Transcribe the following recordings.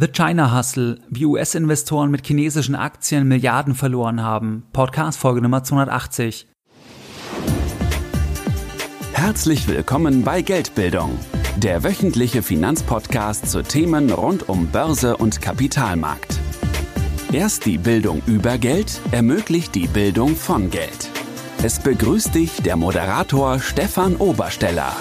The China Hustle, wie US-Investoren mit chinesischen Aktien Milliarden verloren haben. Podcast Folge Nummer 280. Herzlich willkommen bei Geldbildung, der wöchentliche Finanzpodcast zu Themen rund um Börse und Kapitalmarkt. Erst die Bildung über Geld ermöglicht die Bildung von Geld. Es begrüßt dich der Moderator Stefan Obersteller.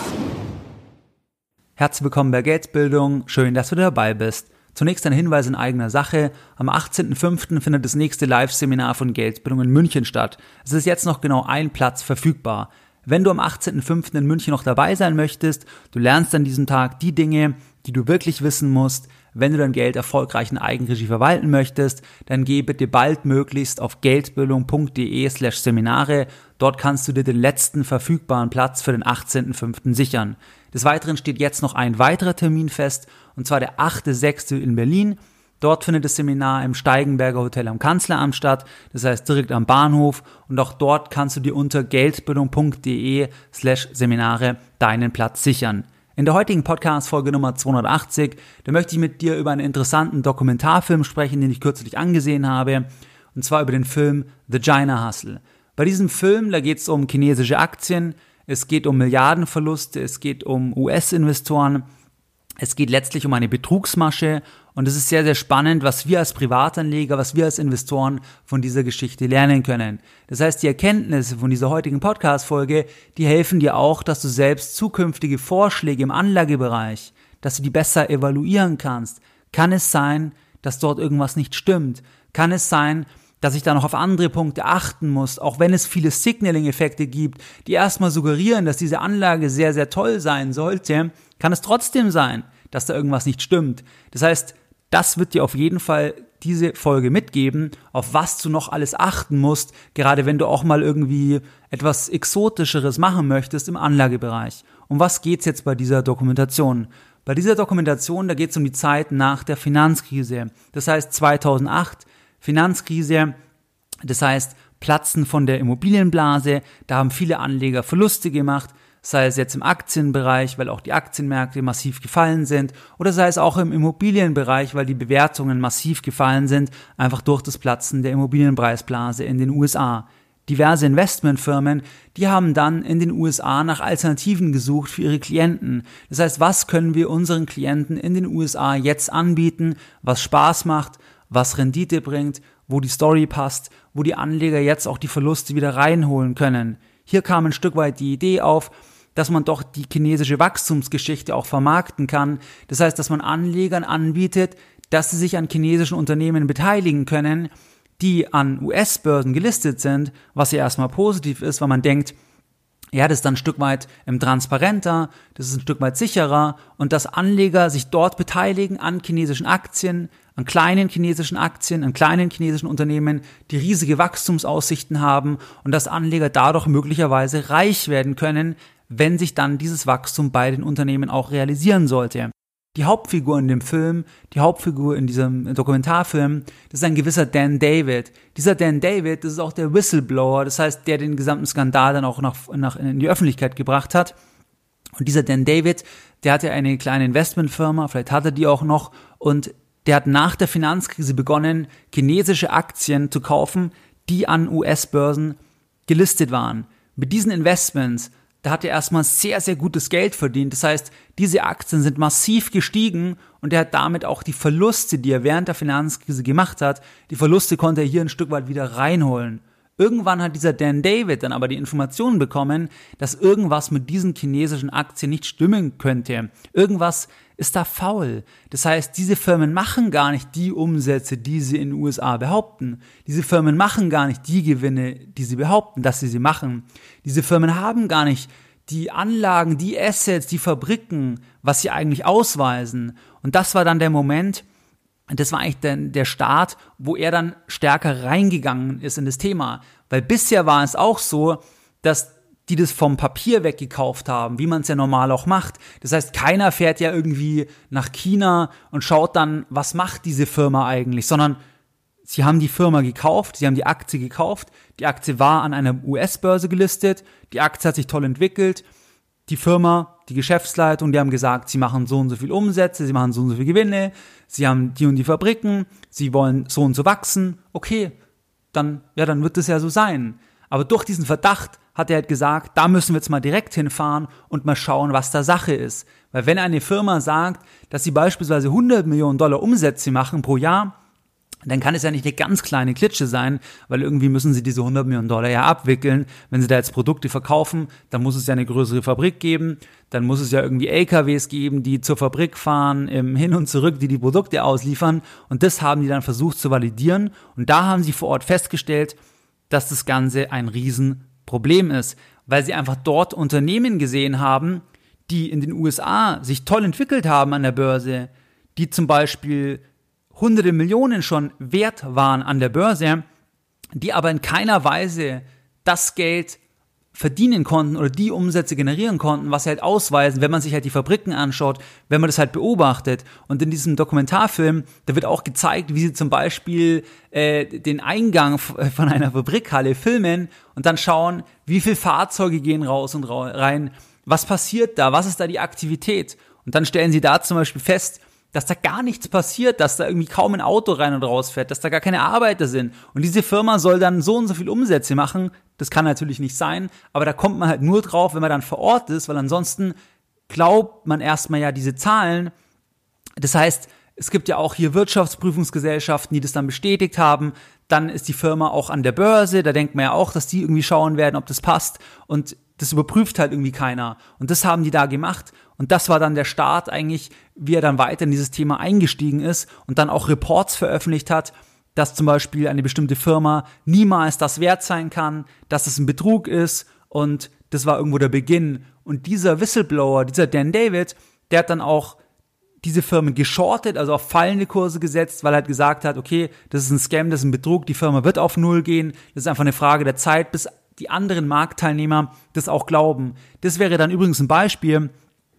Herzlich willkommen bei Geldbildung, schön, dass du dabei bist. Zunächst ein Hinweis in eigener Sache. Am 18.05. findet das nächste Live-Seminar von Geldbildung in München statt. Es ist jetzt noch genau ein Platz verfügbar. Wenn du am 18.05. in München noch dabei sein möchtest, du lernst an diesem Tag die Dinge, die du wirklich wissen musst, wenn du dein Geld erfolgreich in Eigenregie verwalten möchtest, dann geh bitte baldmöglichst auf geldbildung.de slash Seminare. Dort kannst du dir den letzten verfügbaren Platz für den 18.05. sichern. Des Weiteren steht jetzt noch ein weiterer Termin fest, und zwar der 8.6. in Berlin. Dort findet das Seminar im Steigenberger Hotel am Kanzleramt statt, das heißt direkt am Bahnhof und auch dort kannst du dir unter geldbildung.de slash Seminare deinen Platz sichern. In der heutigen Podcast-Folge Nummer 280, da möchte ich mit dir über einen interessanten Dokumentarfilm sprechen, den ich kürzlich angesehen habe, und zwar über den Film The China Hustle. Bei diesem Film, da geht es um chinesische Aktien, es geht um Milliardenverluste, es geht um US-Investoren, es geht letztlich um eine Betrugsmasche und es ist sehr, sehr spannend, was wir als Privatanleger, was wir als Investoren von dieser Geschichte lernen können. Das heißt, die Erkenntnisse von dieser heutigen Podcast-Folge, die helfen dir auch, dass du selbst zukünftige Vorschläge im Anlagebereich, dass du die besser evaluieren kannst. Kann es sein, dass dort irgendwas nicht stimmt? Kann es sein, dass ich da noch auf andere Punkte achten muss, auch wenn es viele Signaling-Effekte gibt, die erstmal suggerieren, dass diese Anlage sehr, sehr toll sein sollte, kann es trotzdem sein, dass da irgendwas nicht stimmt. Das heißt, das wird dir auf jeden Fall diese Folge mitgeben, auf was du noch alles achten musst, gerade wenn du auch mal irgendwie etwas Exotischeres machen möchtest im Anlagebereich. Um was geht's jetzt bei dieser Dokumentation? Bei dieser Dokumentation, da geht's um die Zeit nach der Finanzkrise. Das heißt 2008, Finanzkrise, das heißt Platzen von der Immobilienblase, da haben viele Anleger Verluste gemacht, sei es jetzt im Aktienbereich, weil auch die Aktienmärkte massiv gefallen sind, oder sei es auch im Immobilienbereich, weil die Bewertungen massiv gefallen sind, einfach durch das Platzen der Immobilienpreisblase in den USA. Diverse Investmentfirmen, die haben dann in den USA nach Alternativen gesucht für ihre Klienten. Das heißt, was können wir unseren Klienten in den USA jetzt anbieten, was Spaß macht, was Rendite bringt, wo die Story passt, wo die Anleger jetzt auch die Verluste wieder reinholen können. Hier kam ein Stück weit die Idee auf, dass man doch die chinesische Wachstumsgeschichte auch vermarkten kann. Das heißt, dass man Anlegern anbietet, dass sie sich an chinesischen Unternehmen beteiligen können, die an US-Börsen gelistet sind, was ja erstmal positiv ist, weil man denkt, ja, das ist dann ein Stück weit ähm, transparenter, das ist ein Stück weit sicherer und dass Anleger sich dort beteiligen an chinesischen Aktien, an kleinen chinesischen Aktien, an kleinen chinesischen Unternehmen, die riesige Wachstumsaussichten haben und dass Anleger dadurch möglicherweise reich werden können, wenn sich dann dieses Wachstum bei den Unternehmen auch realisieren sollte. Die Hauptfigur in dem Film, die Hauptfigur in diesem Dokumentarfilm, das ist ein gewisser Dan David. Dieser Dan David, das ist auch der Whistleblower, das heißt, der den gesamten Skandal dann auch nach, nach in die Öffentlichkeit gebracht hat. Und dieser Dan David, der hatte eine kleine Investmentfirma, vielleicht hat er die auch noch, und der hat nach der Finanzkrise begonnen, chinesische Aktien zu kaufen, die an US-Börsen gelistet waren. Mit diesen Investments da hat er erstmal sehr, sehr gutes Geld verdient. Das heißt, diese Aktien sind massiv gestiegen und er hat damit auch die Verluste, die er während der Finanzkrise gemacht hat, die Verluste konnte er hier ein Stück weit wieder reinholen. Irgendwann hat dieser Dan David dann aber die Informationen bekommen, dass irgendwas mit diesen chinesischen Aktien nicht stimmen könnte. Irgendwas ist da faul. Das heißt, diese Firmen machen gar nicht die Umsätze, die sie in den USA behaupten. Diese Firmen machen gar nicht die Gewinne, die sie behaupten, dass sie sie machen. Diese Firmen haben gar nicht die Anlagen, die Assets, die Fabriken, was sie eigentlich ausweisen. Und das war dann der Moment, das war eigentlich der, der Start, wo er dann stärker reingegangen ist in das Thema. Weil bisher war es auch so, dass die das vom Papier weggekauft haben, wie man es ja normal auch macht. Das heißt, keiner fährt ja irgendwie nach China und schaut dann, was macht diese Firma eigentlich, sondern sie haben die Firma gekauft, sie haben die Aktie gekauft, die Aktie war an einer US-Börse gelistet, die Aktie hat sich toll entwickelt, die Firma die Geschäftsleitung, die haben gesagt, sie machen so und so viel Umsätze, sie machen so und so viel Gewinne, sie haben die und die Fabriken, sie wollen so und so wachsen. Okay, dann, ja, dann wird das ja so sein. Aber durch diesen Verdacht hat er halt gesagt, da müssen wir jetzt mal direkt hinfahren und mal schauen, was da Sache ist. Weil wenn eine Firma sagt, dass sie beispielsweise 100 Millionen Dollar Umsätze machen pro Jahr, dann kann es ja nicht eine ganz kleine Klitsche sein, weil irgendwie müssen sie diese 100 Millionen Dollar ja abwickeln. Wenn sie da jetzt Produkte verkaufen, dann muss es ja eine größere Fabrik geben, dann muss es ja irgendwie LKWs geben, die zur Fabrik fahren, Hin und Zurück, die die Produkte ausliefern. Und das haben die dann versucht zu validieren. Und da haben sie vor Ort festgestellt, dass das Ganze ein Riesenproblem ist, weil sie einfach dort Unternehmen gesehen haben, die in den USA sich toll entwickelt haben an der Börse, die zum Beispiel hunderte Millionen schon wert waren an der Börse, die aber in keiner Weise das Geld verdienen konnten oder die Umsätze generieren konnten, was sie halt ausweisen, wenn man sich halt die Fabriken anschaut, wenn man das halt beobachtet. Und in diesem Dokumentarfilm, da wird auch gezeigt, wie sie zum Beispiel äh, den Eingang von einer Fabrikhalle filmen und dann schauen, wie viele Fahrzeuge gehen raus und rein, was passiert da, was ist da die Aktivität. Und dann stellen sie da zum Beispiel fest, dass da gar nichts passiert, dass da irgendwie kaum ein Auto rein und raus fährt, dass da gar keine Arbeiter sind. Und diese Firma soll dann so und so viel Umsätze machen. Das kann natürlich nicht sein, aber da kommt man halt nur drauf, wenn man dann vor Ort ist, weil ansonsten glaubt man erstmal ja diese Zahlen. Das heißt, es gibt ja auch hier Wirtschaftsprüfungsgesellschaften, die das dann bestätigt haben. Dann ist die Firma auch an der Börse. Da denkt man ja auch, dass die irgendwie schauen werden, ob das passt. Und das überprüft halt irgendwie keiner. Und das haben die da gemacht. Und das war dann der Start eigentlich, wie er dann weiter in dieses Thema eingestiegen ist und dann auch Reports veröffentlicht hat, dass zum Beispiel eine bestimmte Firma niemals das wert sein kann, dass es ein Betrug ist und das war irgendwo der Beginn. Und dieser Whistleblower, dieser Dan David, der hat dann auch diese Firmen geschortet, also auf fallende Kurse gesetzt, weil er halt gesagt hat, okay, das ist ein Scam, das ist ein Betrug, die Firma wird auf Null gehen, das ist einfach eine Frage der Zeit, bis die anderen Marktteilnehmer das auch glauben. Das wäre dann übrigens ein Beispiel,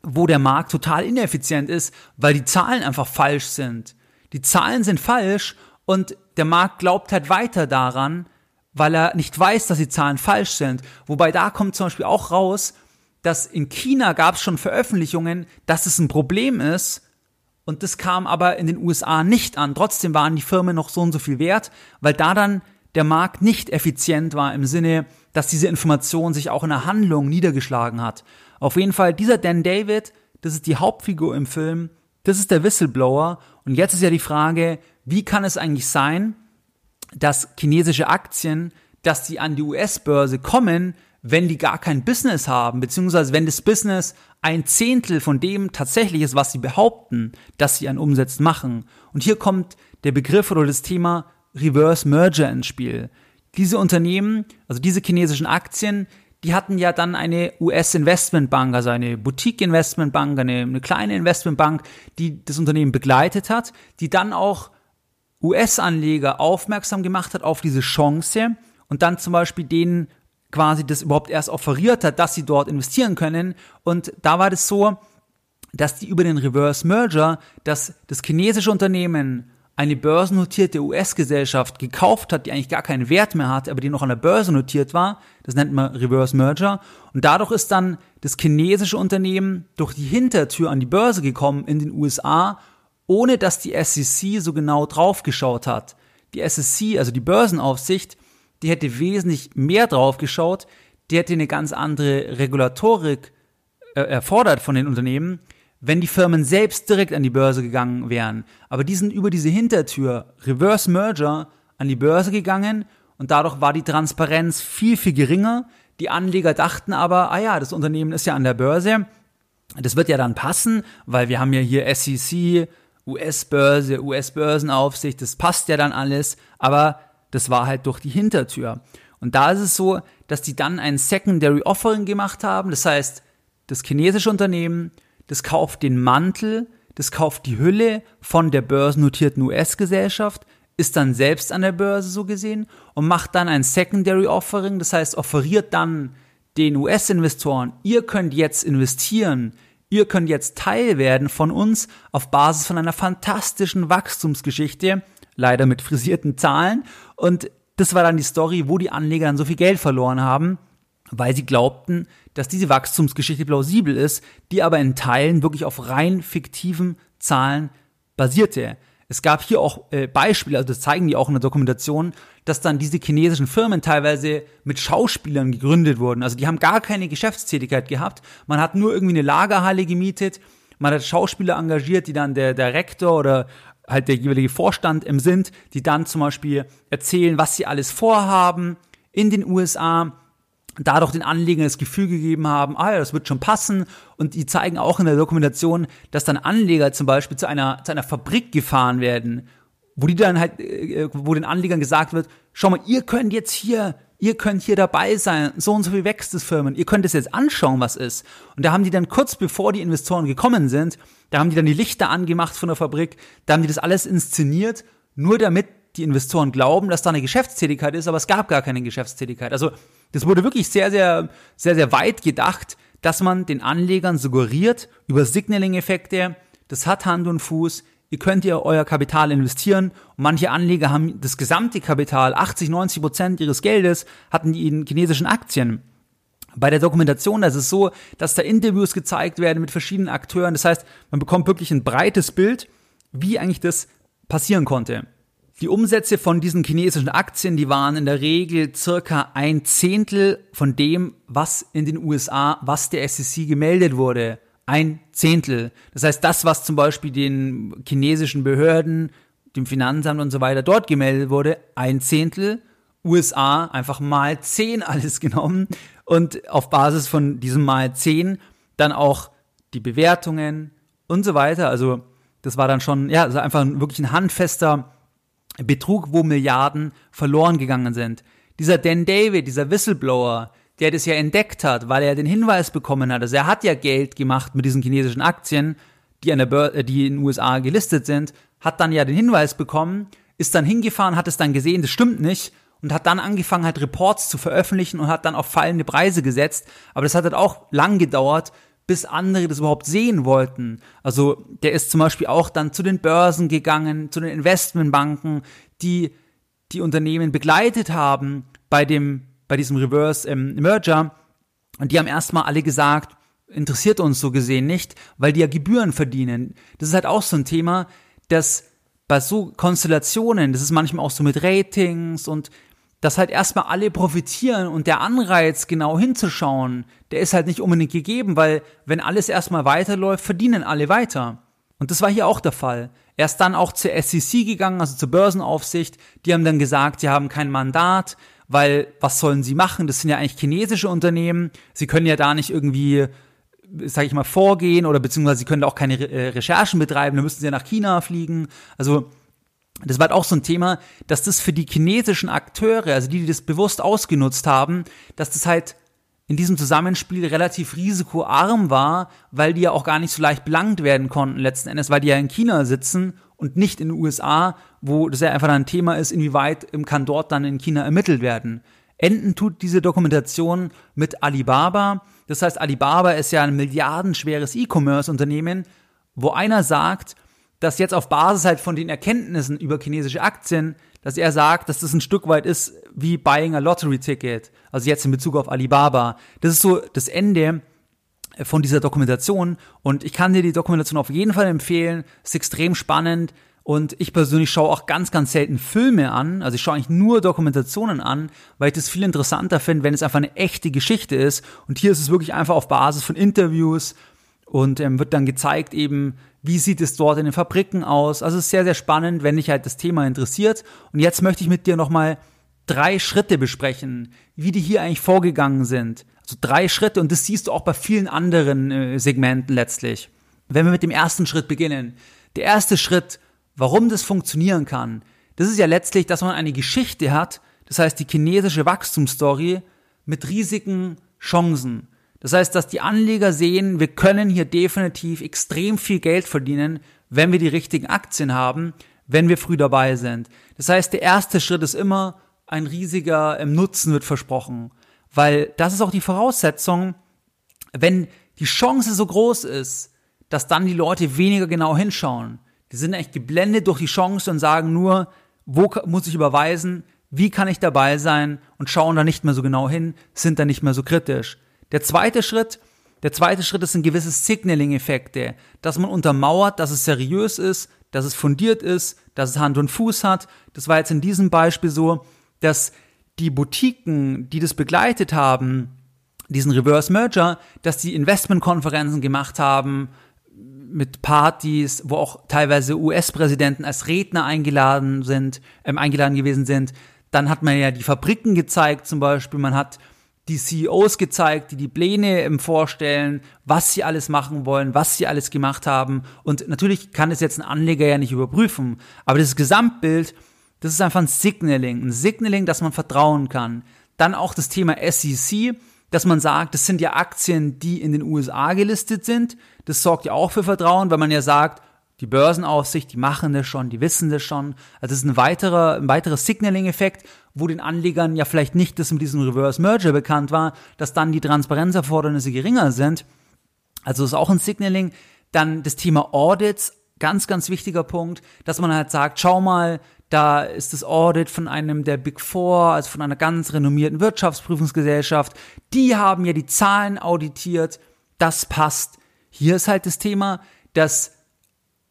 wo der Markt total ineffizient ist, weil die Zahlen einfach falsch sind. Die Zahlen sind falsch und der Markt glaubt halt weiter daran, weil er nicht weiß, dass die Zahlen falsch sind. Wobei da kommt zum Beispiel auch raus, dass in China gab es schon Veröffentlichungen, dass es ein Problem ist und das kam aber in den USA nicht an. Trotzdem waren die Firmen noch so und so viel wert, weil da dann der Markt nicht effizient war im Sinne, dass diese Information sich auch in der Handlung niedergeschlagen hat. Auf jeden Fall, dieser Dan David, das ist die Hauptfigur im Film, das ist der Whistleblower. Und jetzt ist ja die Frage, wie kann es eigentlich sein, dass chinesische Aktien, dass die an die US-Börse kommen, wenn die gar kein Business haben, beziehungsweise wenn das Business ein Zehntel von dem tatsächlich ist, was sie behaupten, dass sie an Umsätzen machen. Und hier kommt der Begriff oder das Thema Reverse Merger ins Spiel. Diese Unternehmen, also diese chinesischen Aktien, die hatten ja dann eine US-Investmentbank, also eine Boutique-Investmentbank, eine, eine kleine Investmentbank, die das Unternehmen begleitet hat, die dann auch US-Anleger aufmerksam gemacht hat auf diese Chance und dann zum Beispiel denen quasi das überhaupt erst offeriert hat, dass sie dort investieren können. Und da war das so, dass die über den Reverse Merger, dass das chinesische Unternehmen eine börsennotierte US-Gesellschaft gekauft hat, die eigentlich gar keinen Wert mehr hat, aber die noch an der Börse notiert war. Das nennt man Reverse Merger. Und dadurch ist dann das chinesische Unternehmen durch die Hintertür an die Börse gekommen in den USA, ohne dass die SEC so genau draufgeschaut hat. Die SEC, also die Börsenaufsicht, die hätte wesentlich mehr draufgeschaut, die hätte eine ganz andere Regulatorik äh, erfordert von den Unternehmen wenn die Firmen selbst direkt an die Börse gegangen wären. Aber die sind über diese Hintertür, Reverse Merger, an die Börse gegangen und dadurch war die Transparenz viel, viel geringer. Die Anleger dachten aber, ah ja, das Unternehmen ist ja an der Börse. Das wird ja dann passen, weil wir haben ja hier SEC, US-Börse, US-Börsenaufsicht, das passt ja dann alles. Aber das war halt durch die Hintertür. Und da ist es so, dass die dann ein Secondary Offering gemacht haben. Das heißt, das chinesische Unternehmen das kauft den Mantel, das kauft die Hülle von der börsennotierten US-Gesellschaft, ist dann selbst an der Börse so gesehen und macht dann ein Secondary Offering, das heißt offeriert dann den US-Investoren, ihr könnt jetzt investieren, ihr könnt jetzt Teil werden von uns auf Basis von einer fantastischen Wachstumsgeschichte, leider mit frisierten Zahlen. Und das war dann die Story, wo die Anleger dann so viel Geld verloren haben weil sie glaubten, dass diese Wachstumsgeschichte plausibel ist, die aber in Teilen wirklich auf rein fiktiven Zahlen basierte. Es gab hier auch äh, Beispiele, also das zeigen die auch in der Dokumentation, dass dann diese chinesischen Firmen teilweise mit Schauspielern gegründet wurden. Also die haben gar keine Geschäftstätigkeit gehabt. Man hat nur irgendwie eine Lagerhalle gemietet. Man hat Schauspieler engagiert, die dann der, der Rektor oder halt der jeweilige Vorstand im sind, die dann zum Beispiel erzählen, was sie alles vorhaben in den USA, dadurch den Anlegern das Gefühl gegeben haben, ah ja, das wird schon passen. Und die zeigen auch in der Dokumentation, dass dann Anleger zum Beispiel zu einer, zu einer Fabrik gefahren werden, wo die dann halt, äh, wo den Anlegern gesagt wird, schau mal, ihr könnt jetzt hier, ihr könnt hier dabei sein, so und so viel wächst das Firmen, ihr könnt es jetzt anschauen, was ist. Und da haben die dann kurz bevor die Investoren gekommen sind, da haben die dann die Lichter angemacht von der Fabrik, da haben die das alles inszeniert, nur damit die Investoren glauben, dass da eine Geschäftstätigkeit ist, aber es gab gar keine Geschäftstätigkeit. Also das wurde wirklich sehr, sehr, sehr, sehr weit gedacht, dass man den Anlegern suggeriert über Signaling-Effekte, das hat Hand und Fuß, ihr könnt ihr euer Kapital investieren. Und manche Anleger haben das gesamte Kapital, 80, 90 Prozent ihres Geldes, hatten die in chinesischen Aktien. Bei der Dokumentation, ist so, dass da Interviews gezeigt werden mit verschiedenen Akteuren. Das heißt, man bekommt wirklich ein breites Bild, wie eigentlich das passieren konnte. Die Umsätze von diesen chinesischen Aktien, die waren in der Regel circa ein Zehntel von dem, was in den USA, was der SEC gemeldet wurde. Ein Zehntel. Das heißt, das, was zum Beispiel den chinesischen Behörden, dem Finanzamt und so weiter dort gemeldet wurde, ein Zehntel. USA einfach mal zehn alles genommen und auf Basis von diesem mal zehn dann auch die Bewertungen und so weiter. Also das war dann schon, ja, also einfach wirklich ein handfester Betrug, wo Milliarden verloren gegangen sind. Dieser Dan David, dieser Whistleblower, der das ja entdeckt hat, weil er den Hinweis bekommen hat, also er hat ja Geld gemacht mit diesen chinesischen Aktien, die, an der Bör äh, die in den USA gelistet sind, hat dann ja den Hinweis bekommen, ist dann hingefahren, hat es dann gesehen, das stimmt nicht und hat dann angefangen, halt Reports zu veröffentlichen und hat dann auf fallende Preise gesetzt. Aber das hat halt auch lang gedauert, bis andere das überhaupt sehen wollten. Also der ist zum Beispiel auch dann zu den Börsen gegangen, zu den Investmentbanken, die die Unternehmen begleitet haben bei dem bei diesem Reverse ähm, Merger und die haben erstmal alle gesagt, interessiert uns so gesehen nicht, weil die ja Gebühren verdienen. Das ist halt auch so ein Thema, dass bei so Konstellationen, das ist manchmal auch so mit Ratings und dass halt erstmal alle profitieren und der Anreiz, genau hinzuschauen, der ist halt nicht unbedingt gegeben, weil wenn alles erstmal weiterläuft, verdienen alle weiter. Und das war hier auch der Fall. Er ist dann auch zur SEC gegangen, also zur Börsenaufsicht. Die haben dann gesagt, sie haben kein Mandat, weil was sollen sie machen? Das sind ja eigentlich chinesische Unternehmen. Sie können ja da nicht irgendwie, sag ich mal, vorgehen oder beziehungsweise sie können da auch keine Re äh, Recherchen betreiben. Da müssten sie ja nach China fliegen. Also das war halt auch so ein Thema, dass das für die chinesischen Akteure, also die, die das bewusst ausgenutzt haben, dass das halt in diesem Zusammenspiel relativ risikoarm war, weil die ja auch gar nicht so leicht belangt werden konnten letzten Endes, weil die ja in China sitzen und nicht in den USA, wo das ja einfach ein Thema ist, inwieweit kann dort dann in China ermittelt werden. Enden tut diese Dokumentation mit Alibaba. Das heißt, Alibaba ist ja ein milliardenschweres E-Commerce-Unternehmen, wo einer sagt, dass jetzt auf Basis halt von den Erkenntnissen über chinesische Aktien, dass er sagt, dass das ein Stück weit ist wie buying a lottery ticket. Also jetzt in Bezug auf Alibaba. Das ist so das Ende von dieser Dokumentation und ich kann dir die Dokumentation auf jeden Fall empfehlen. Ist extrem spannend und ich persönlich schaue auch ganz, ganz selten Filme an. Also ich schaue eigentlich nur Dokumentationen an, weil ich das viel interessanter finde, wenn es einfach eine echte Geschichte ist. Und hier ist es wirklich einfach auf Basis von Interviews und ähm, wird dann gezeigt eben, wie sieht es dort in den Fabriken aus. Also es ist sehr, sehr spannend, wenn dich halt das Thema interessiert. Und jetzt möchte ich mit dir nochmal drei Schritte besprechen, wie die hier eigentlich vorgegangen sind. Also drei Schritte und das siehst du auch bei vielen anderen äh, Segmenten letztlich. Wenn wir mit dem ersten Schritt beginnen. Der erste Schritt, warum das funktionieren kann, das ist ja letztlich, dass man eine Geschichte hat, das heißt die chinesische Wachstumsstory mit riesigen Chancen. Das heißt, dass die Anleger sehen, wir können hier definitiv extrem viel Geld verdienen, wenn wir die richtigen Aktien haben, wenn wir früh dabei sind. Das heißt, der erste Schritt ist immer, ein riesiger ähm, Nutzen wird versprochen. Weil das ist auch die Voraussetzung, wenn die Chance so groß ist, dass dann die Leute weniger genau hinschauen. Die sind echt geblendet durch die Chance und sagen nur, wo muss ich überweisen, wie kann ich dabei sein und schauen da nicht mehr so genau hin, sind da nicht mehr so kritisch. Der zweite Schritt, der zweite Schritt ist ein gewisses Signaling-Effekte, dass man untermauert, dass es seriös ist, dass es fundiert ist, dass es Hand und Fuß hat. Das war jetzt in diesem Beispiel so, dass die Boutiquen, die das begleitet haben, diesen Reverse Merger, dass die Investmentkonferenzen gemacht haben mit Partys, wo auch teilweise US-Präsidenten als Redner eingeladen sind, ähm, eingeladen gewesen sind. Dann hat man ja die Fabriken gezeigt, zum Beispiel. Man hat die CEOs gezeigt, die die Pläne vorstellen, was sie alles machen wollen, was sie alles gemacht haben. Und natürlich kann es jetzt ein Anleger ja nicht überprüfen. Aber das Gesamtbild, das ist einfach ein Signaling. Ein Signaling, dass man vertrauen kann. Dann auch das Thema SEC dass man sagt, das sind ja Aktien, die in den USA gelistet sind. Das sorgt ja auch für Vertrauen, weil man ja sagt, die Börsenaufsicht, die machen das schon, die wissen das schon. Also das ist ein weiterer, ein weiterer Signaling-Effekt, wo den Anlegern ja vielleicht nicht das mit diesem Reverse Merger bekannt war, dass dann die Transparenzerfordernisse geringer sind. Also ist auch ein Signaling. Dann das Thema Audits, ganz, ganz wichtiger Punkt, dass man halt sagt, schau mal, da ist das Audit von einem der Big Four, also von einer ganz renommierten Wirtschaftsprüfungsgesellschaft. Die haben ja die Zahlen auditiert. Das passt. Hier ist halt das Thema, dass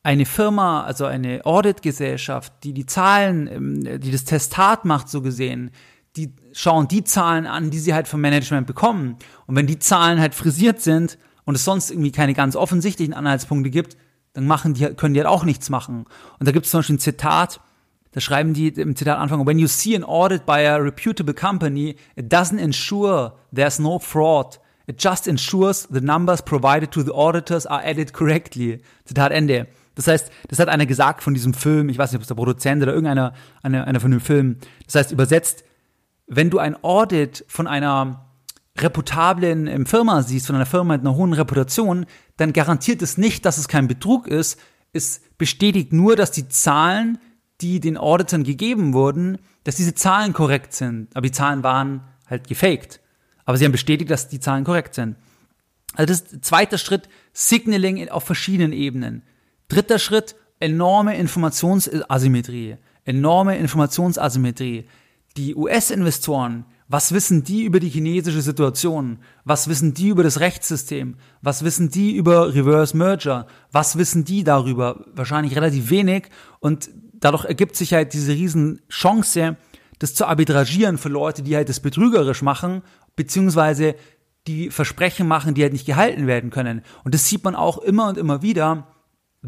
eine Firma, also eine Auditgesellschaft, die die Zahlen, ähm, die das Testat macht, so gesehen, die schauen die Zahlen an, die sie halt vom Management bekommen. Und wenn die Zahlen halt frisiert sind und es sonst irgendwie keine ganz offensichtlichen Anhaltspunkte gibt, dann machen die, können die halt auch nichts machen. Und da gibt es zum Beispiel ein Zitat, da schreiben die im Zitat Anfang, when you see an audit by a reputable company, it doesn't ensure there's no fraud. It just ensures the numbers provided to the auditors are added correctly. Zitat Ende. Das heißt, das hat einer gesagt von diesem Film, ich weiß nicht, ob es der Produzent oder irgendeiner einer, einer von dem Film. Das heißt, übersetzt, wenn du ein Audit von einer reputablen ähm, Firma siehst, von einer Firma mit einer hohen Reputation, dann garantiert es nicht, dass es kein Betrug ist. Es bestätigt nur, dass die Zahlen die den Auditern gegeben wurden, dass diese Zahlen korrekt sind. Aber die Zahlen waren halt gefaked. Aber sie haben bestätigt, dass die Zahlen korrekt sind. Also das ist zweiter Schritt, Signaling auf verschiedenen Ebenen. Dritter Schritt, enorme Informationsasymmetrie. Enorme Informationsasymmetrie. Die US-Investoren, was wissen die über die chinesische Situation? Was wissen die über das Rechtssystem? Was wissen die über Reverse Merger? Was wissen die darüber? Wahrscheinlich relativ wenig. Und dadurch ergibt sich halt diese riesen Chance, das zu arbitragieren für Leute, die halt das betrügerisch machen, beziehungsweise die Versprechen machen, die halt nicht gehalten werden können. Und das sieht man auch immer und immer wieder,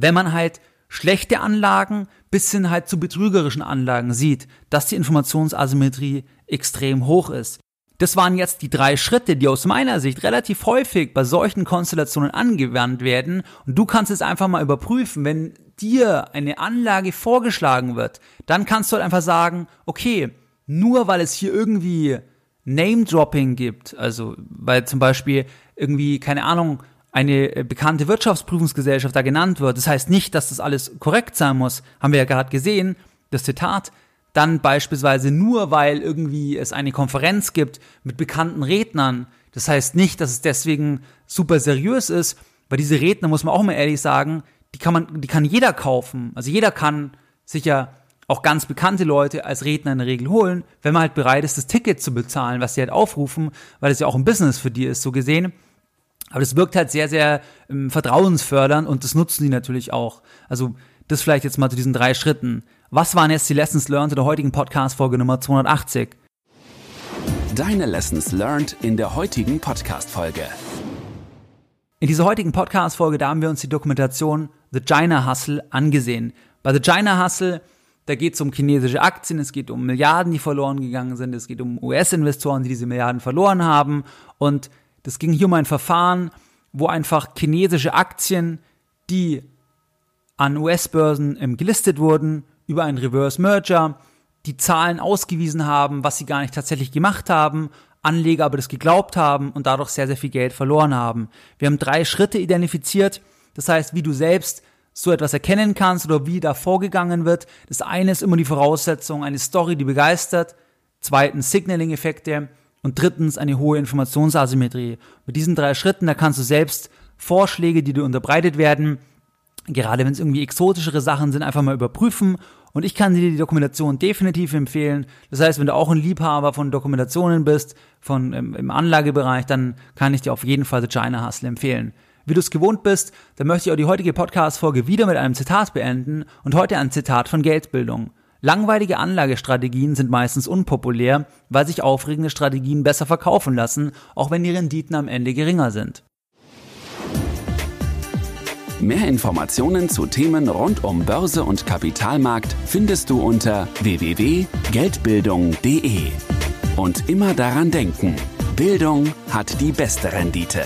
wenn man halt schlechte Anlagen bis hin halt zu betrügerischen Anlagen sieht, dass die Informationsasymmetrie extrem hoch ist. Das waren jetzt die drei Schritte, die aus meiner Sicht relativ häufig bei solchen Konstellationen angewandt werden. Und du kannst es einfach mal überprüfen, wenn dir eine Anlage vorgeschlagen wird, dann kannst du halt einfach sagen, okay, nur weil es hier irgendwie Name-Dropping gibt, also weil zum Beispiel irgendwie, keine Ahnung, eine bekannte Wirtschaftsprüfungsgesellschaft da genannt wird, das heißt nicht, dass das alles korrekt sein muss, haben wir ja gerade gesehen, das Zitat, dann beispielsweise nur, weil irgendwie es eine Konferenz gibt mit bekannten Rednern, das heißt nicht, dass es deswegen super seriös ist, weil diese Redner, muss man auch mal ehrlich sagen, die kann man, die kann jeder kaufen. Also jeder kann sicher auch ganz bekannte Leute als Redner in der Regel holen, wenn man halt bereit ist, das Ticket zu bezahlen, was sie halt aufrufen, weil es ja auch ein Business für die ist, so gesehen. Aber das wirkt halt sehr, sehr ähm, vertrauensfördernd und das nutzen die natürlich auch. Also das vielleicht jetzt mal zu diesen drei Schritten. Was waren jetzt die Lessons learned in der heutigen Podcast-Folge Nummer 280? Deine Lessons learned in der heutigen Podcast-Folge. In dieser heutigen Podcast-Folge, da haben wir uns die Dokumentation The China Hustle angesehen. Bei The China Hustle, da geht es um chinesische Aktien, es geht um Milliarden, die verloren gegangen sind, es geht um US-Investoren, die diese Milliarden verloren haben. Und das ging hier um ein Verfahren, wo einfach chinesische Aktien, die an US-Börsen gelistet wurden, über einen Reverse Merger, die Zahlen ausgewiesen haben, was sie gar nicht tatsächlich gemacht haben, Anleger aber das geglaubt haben und dadurch sehr, sehr viel Geld verloren haben. Wir haben drei Schritte identifiziert, das heißt, wie du selbst so etwas erkennen kannst oder wie da vorgegangen wird. Das eine ist immer die Voraussetzung, eine Story, die begeistert. Zweitens Signaling-Effekte. Und drittens eine hohe Informationsasymmetrie. Mit diesen drei Schritten, da kannst du selbst Vorschläge, die dir unterbreitet werden, gerade wenn es irgendwie exotischere Sachen sind, einfach mal überprüfen Und ich kann dir die Dokumentation definitiv empfehlen. Das heißt, wenn du auch ein Liebhaber von Dokumentationen bist, von im, im Anlagebereich, dann kann ich dir auf jeden Fall The China Hustle empfehlen. Wie du es gewohnt bist, dann möchte ich auch die heutige Podcast-Folge wieder mit einem Zitat beenden und heute ein Zitat von Geldbildung. Langweilige Anlagestrategien sind meistens unpopulär, weil sich aufregende Strategien besser verkaufen lassen, auch wenn die Renditen am Ende geringer sind. Mehr Informationen zu Themen rund um Börse und Kapitalmarkt findest du unter www.geldbildung.de. Und immer daran denken, Bildung hat die beste Rendite.